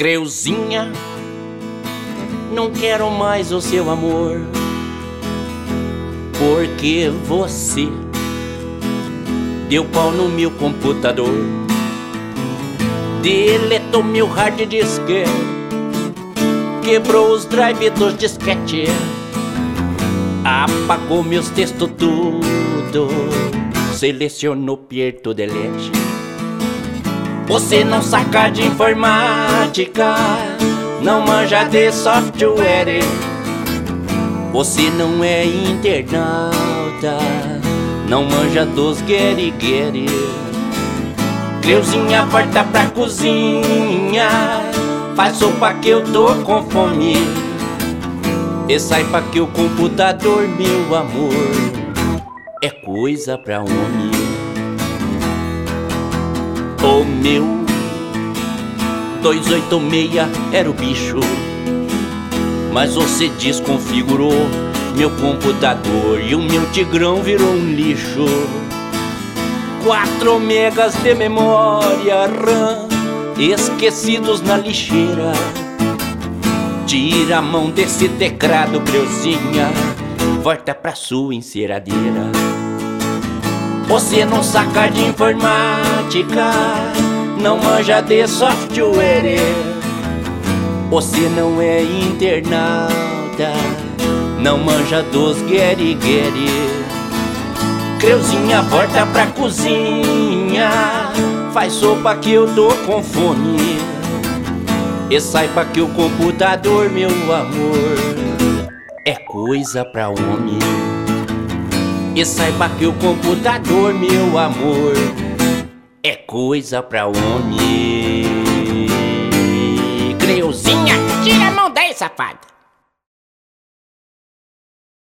Creuzinha, não quero mais o seu amor, porque você deu pau no meu computador, deletou meu hard disk, quebrou os drives dos disquete, apagou meus textos tudo, selecionou Pierto Delete. Você não saca de informática, não manja de software. Você não é internauta, não manja dos guerigueri. Creuzinha, volta pra cozinha, faz sopa que eu tô com fome. E saiba que o computador, meu amor, é coisa pra homem. O meu 286 era o bicho, mas você desconfigurou meu computador e o meu tigrão virou um lixo. 4 megas de memória RAM esquecidos na lixeira. Tira a mão desse teclado, Creuzinha, volta pra sua enceradeira. Você não saca de informática, não manja de software. Você não é internauta, não manja dos guerigueri. Creuzinha, volta pra cozinha, faz sopa que eu tô com fome. E saiba que o computador, meu amor, é coisa pra homem. E saiba que o computador, meu amor, é coisa pra homem. Creuzinha, tira a mão daí, safada.